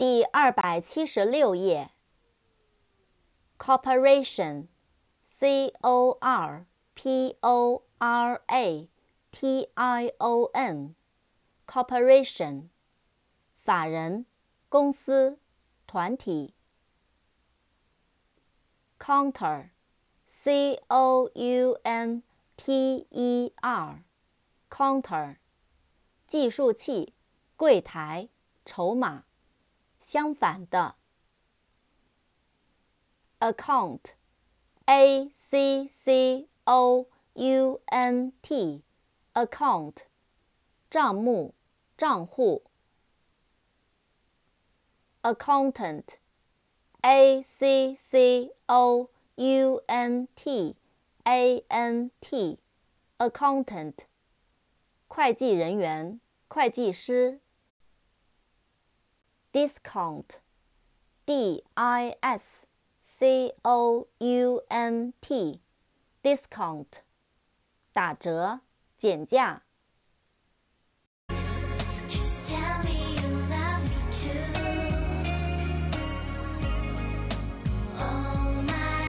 第二百七十六页。corporation，c o r p o r a t i o n，corporation，法人、公司、团体。counter，c o u n t e r，counter，计数器、柜台、筹码。相反的，account，a c c o u n t，account，账目、账户。accountant，a c c o u n t a n t，accountant，会计人员、会计师。Discount, d i s c o u n t, discount，打折、减价。